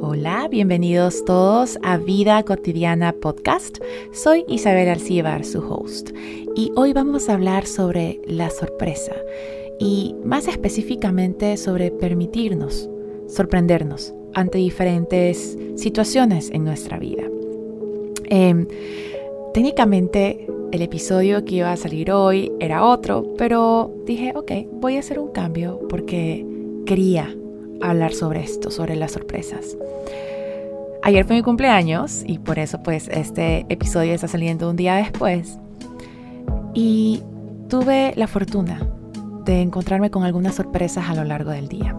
Hola, bienvenidos todos a Vida Cotidiana Podcast. Soy Isabel Alcíbar, su host, y hoy vamos a hablar sobre la sorpresa y más específicamente sobre permitirnos sorprendernos ante diferentes situaciones en nuestra vida. Em, técnicamente el episodio que iba a salir hoy era otro, pero dije, ok, voy a hacer un cambio porque quería hablar sobre esto, sobre las sorpresas. Ayer fue mi cumpleaños y por eso pues este episodio está saliendo un día después. Y tuve la fortuna de encontrarme con algunas sorpresas a lo largo del día.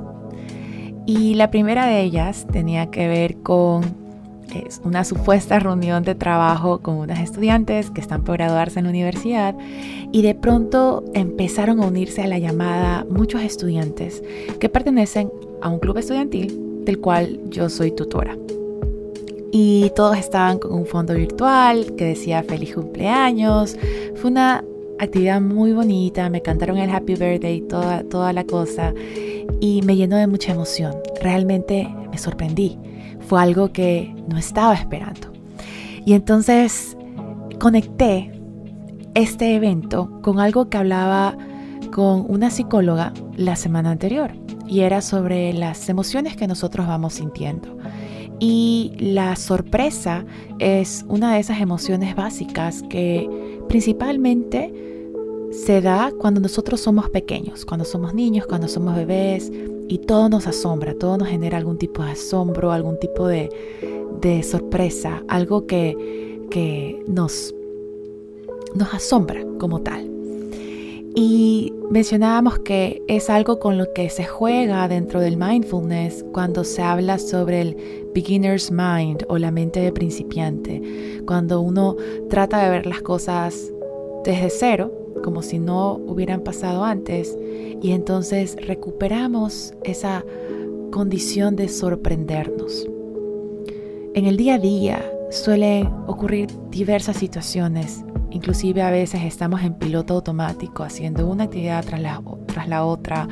Y la primera de ellas tenía que ver con una supuesta reunión de trabajo con unas estudiantes que están por graduarse en la universidad y de pronto empezaron a unirse a la llamada muchos estudiantes que pertenecen a un club estudiantil del cual yo soy tutora. Y todos estaban con un fondo virtual que decía feliz cumpleaños. Fue una actividad muy bonita, me cantaron el happy birthday, toda, toda la cosa y me llenó de mucha emoción. Realmente me sorprendí. Fue algo que no estaba esperando. Y entonces conecté este evento con algo que hablaba con una psicóloga la semana anterior y era sobre las emociones que nosotros vamos sintiendo. Y la sorpresa es una de esas emociones básicas que principalmente se da cuando nosotros somos pequeños, cuando somos niños, cuando somos bebés y todo nos asombra, todo nos genera algún tipo de asombro, algún tipo de, sorpresa, algo que, que nos, nos asombra como tal. Y mencionábamos que es algo con lo que se juega dentro del mindfulness cuando se habla sobre el beginner's mind o la mente de principiante, cuando uno trata de ver las cosas desde cero, como si no hubieran pasado antes, y entonces recuperamos esa condición de sorprendernos. En el día a día suelen ocurrir diversas situaciones Inclusive a veces estamos en piloto automático haciendo una actividad tras la, tras la otra,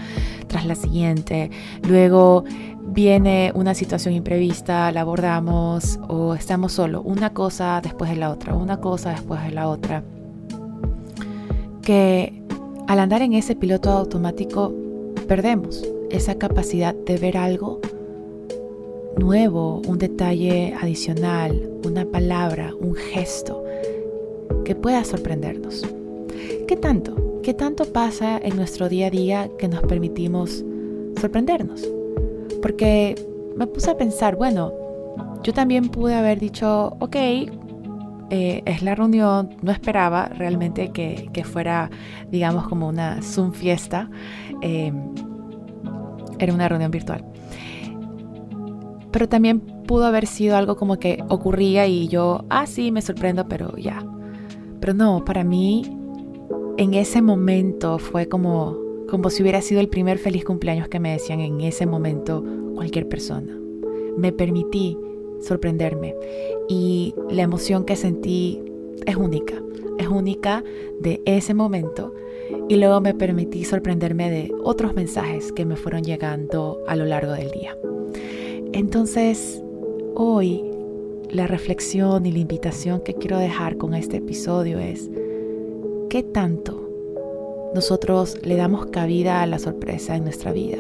tras la siguiente. Luego viene una situación imprevista, la abordamos o estamos solo, una cosa después de la otra, una cosa después de la otra. Que al andar en ese piloto automático perdemos esa capacidad de ver algo nuevo, un detalle adicional, una palabra, un gesto que pueda sorprendernos. ¿Qué tanto? ¿Qué tanto pasa en nuestro día a día que nos permitimos sorprendernos? Porque me puse a pensar, bueno, yo también pude haber dicho, ok, eh, es la reunión, no esperaba realmente que, fuera, digamos, como una Zoom fiesta, eh, era una reunión virtual. Pero también pudo haber sido algo como que ocurría y yo, ah, sí, me sorprendo, pero ya, pero no, para mí en ese momento fue como, como si hubiera sido el primer feliz cumpleaños que me decían en ese momento cualquier persona. Me permití sorprenderme y la emoción que sentí es única, es única de ese momento y luego me permití sorprenderme de otros mensajes que me fueron llegando a lo largo del día. Entonces, hoy la reflexión y la invitación que quiero dejar con este episodio es, ¿qué tanto nosotros le damos cabida a la sorpresa en nuestra vida?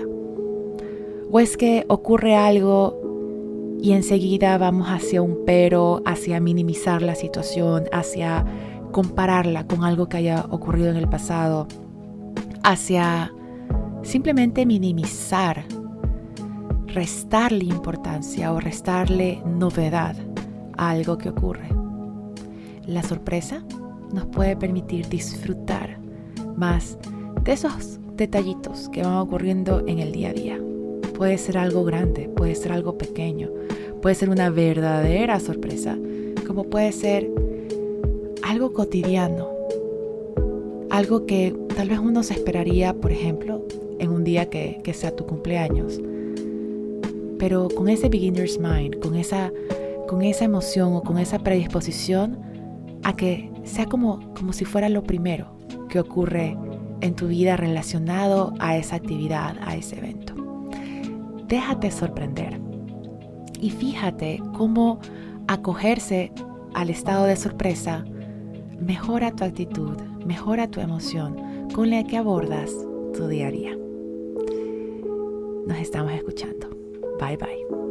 ¿O es que ocurre algo y enseguida vamos hacia un pero, hacia minimizar la situación, hacia compararla con algo que haya ocurrido en el pasado, hacia simplemente minimizar, restarle importancia o restarle novedad algo que ocurre. La sorpresa nos puede permitir disfrutar más de esos detallitos que van ocurriendo en el día a día. Puede ser algo grande, puede ser algo pequeño, puede ser una verdadera sorpresa, como puede ser algo cotidiano, algo que tal vez uno se esperaría, por ejemplo, en un día que, que sea tu cumpleaños. Pero con ese beginner's mind, con esa con esa emoción o con esa predisposición a que sea como, como si fuera lo primero que ocurre en tu vida relacionado a esa actividad, a ese evento. Déjate sorprender y fíjate cómo acogerse al estado de sorpresa mejora tu actitud, mejora tu emoción con la que abordas tu día a día. Nos estamos escuchando. Bye bye.